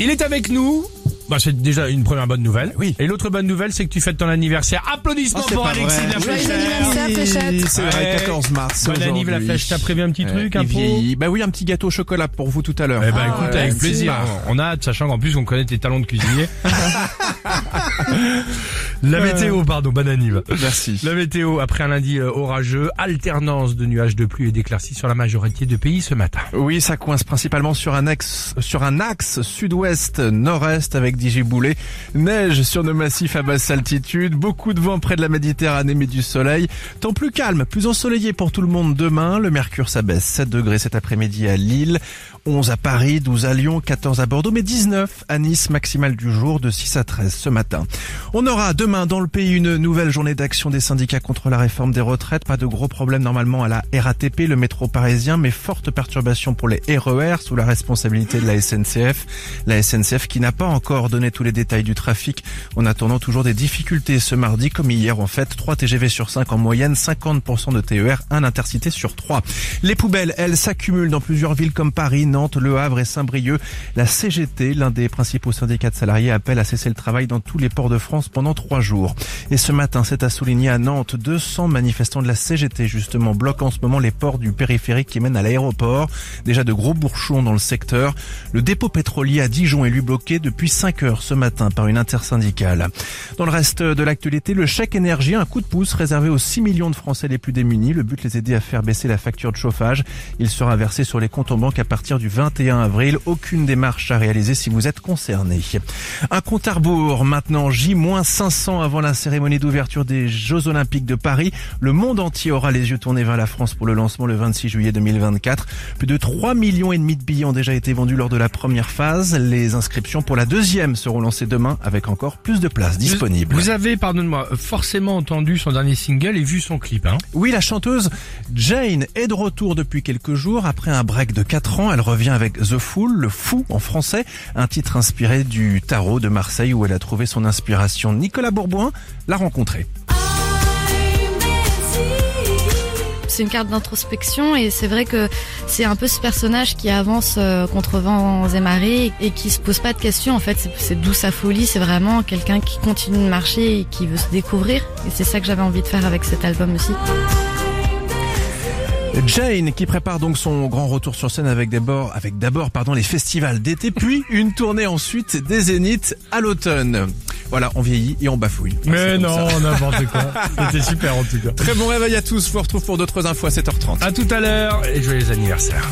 Il est avec nous. Bah, c'est déjà une première bonne nouvelle. Oui. Et l'autre bonne nouvelle, c'est que tu fêtes ton anniversaire. Applaudissements Oh, c'est pour pas Alexis vrai. de la Fléchette. Fléchette. C'est vrai, Ouais. 14 mars. Bonne anniv, la aujourd'hui. flèche. T'as prévu un petit truc, un il pot vieillit. Bah oui, un petit gâteau au chocolat pour vous tout à l'heure. Eh ben, écoute, ouais, avec plaisir. On a hâte, sachant qu'en plus, on connaît tes talents de cuisinier. La météo, pardon, bonne anniv. Merci. La météo, après un lundi euh, orageux, alternance de nuages de pluie et d'éclaircies sur la majorité du pays ce matin. Oui, ça coince principalement sur un axe, sur un axe sud-ouest, nord-est avec des giboulées. Neige sur nos massifs à basse altitude. Beaucoup de vent près de la Méditerranée, mais du soleil. Temps plus calme, plus ensoleillé pour tout le monde demain. Le mercure s'abaisse 7 degrés cet après-midi à Lille. 11 à Paris, 12 à Lyon, 14 à Bordeaux, mais 19 à Nice, maximale du jour de 6 à 13 ce matin. On aura demain dans le pays une nouvelle journée d'action des syndicats contre la réforme des retraites. Pas de gros problèmes normalement à la RATP, le métro parisien, mais forte perturbation pour les RER sous la responsabilité de la SNCF. La SNCF qui n'a pas encore donné tous les détails du trafic en attendant toujours des difficultés ce mardi comme hier en fait. 3 TGV sur 5 en moyenne, 50% de TER, un intercité sur 3. Les poubelles, elles, s'accumulent dans plusieurs villes comme Paris, Nantes, Le Havre et Saint-Brieuc. La CGT, l'un des principaux syndicats de salariés, appelle à cesser le travail dans tous les ports de France pendant trois jours. Et ce matin, c'est à souligner à Nantes, 200 manifestants de la CGT justement bloquent en ce moment les ports du périphérique qui mènent à l'aéroport. Déjà de gros bourchons dans le secteur. Le dépôt pétrolier à Dijon est lui bloqué depuis 5 heures ce matin par une intersyndicale. Dans le reste de l'actualité, le chèque énergie, un coup de pouce réservé aux 6 millions de Français les plus démunis. Le but, les aider à faire baisser la facture de chauffage. Il sera versé sur les comptes en banque à partir du 21 avril. Aucune démarche à réaliser si vous êtes concerné. Un compte à rebours maintenant, J-500 avant la cérémonie d'ouverture des Jeux Olympiques de Paris. Le monde entier aura les yeux tournés vers la France pour le lancement le 26 juillet 2024. Plus de 3 millions et demi de billets ont déjà été vendus lors de la première phase. Les inscriptions pour la deuxième seront lancées demain avec encore plus de places disponibles. Vous avez, pardonne-moi, forcément entendu son dernier single et vu son clip, hein Oui, la chanteuse Jane est de retour depuis quelques jours. Après un break de 4 ans, elle revient avec The Fool, le fou en français, un titre inspiré du tarot de Marseille où elle a trouvé son inspiration. Nicolas Bourboin l'a rencontré. C'est une carte d'introspection et c'est vrai que c'est un peu ce personnage qui avance euh, contre vents et marées et qui se pose pas de questions. En fait, c'est- c'est d'où sa folie. C'est vraiment quelqu'un qui continue de marcher et qui veut se découvrir. Et c'est ça que j'avais envie de faire avec cet album aussi. Jane qui prépare donc son grand retour sur scène avec d'abord, avec d'abord pardon les festivals d'été, puis une tournée ensuite des Zéniths à l'automne. Voilà, on vieillit et on bafouille. Mais non, n'importe quoi. C'était super en tout cas. Très bon réveil à tous. Je vous retrouve pour d'autres infos à 7h30. À tout à l'heure et joyeux anniversaire.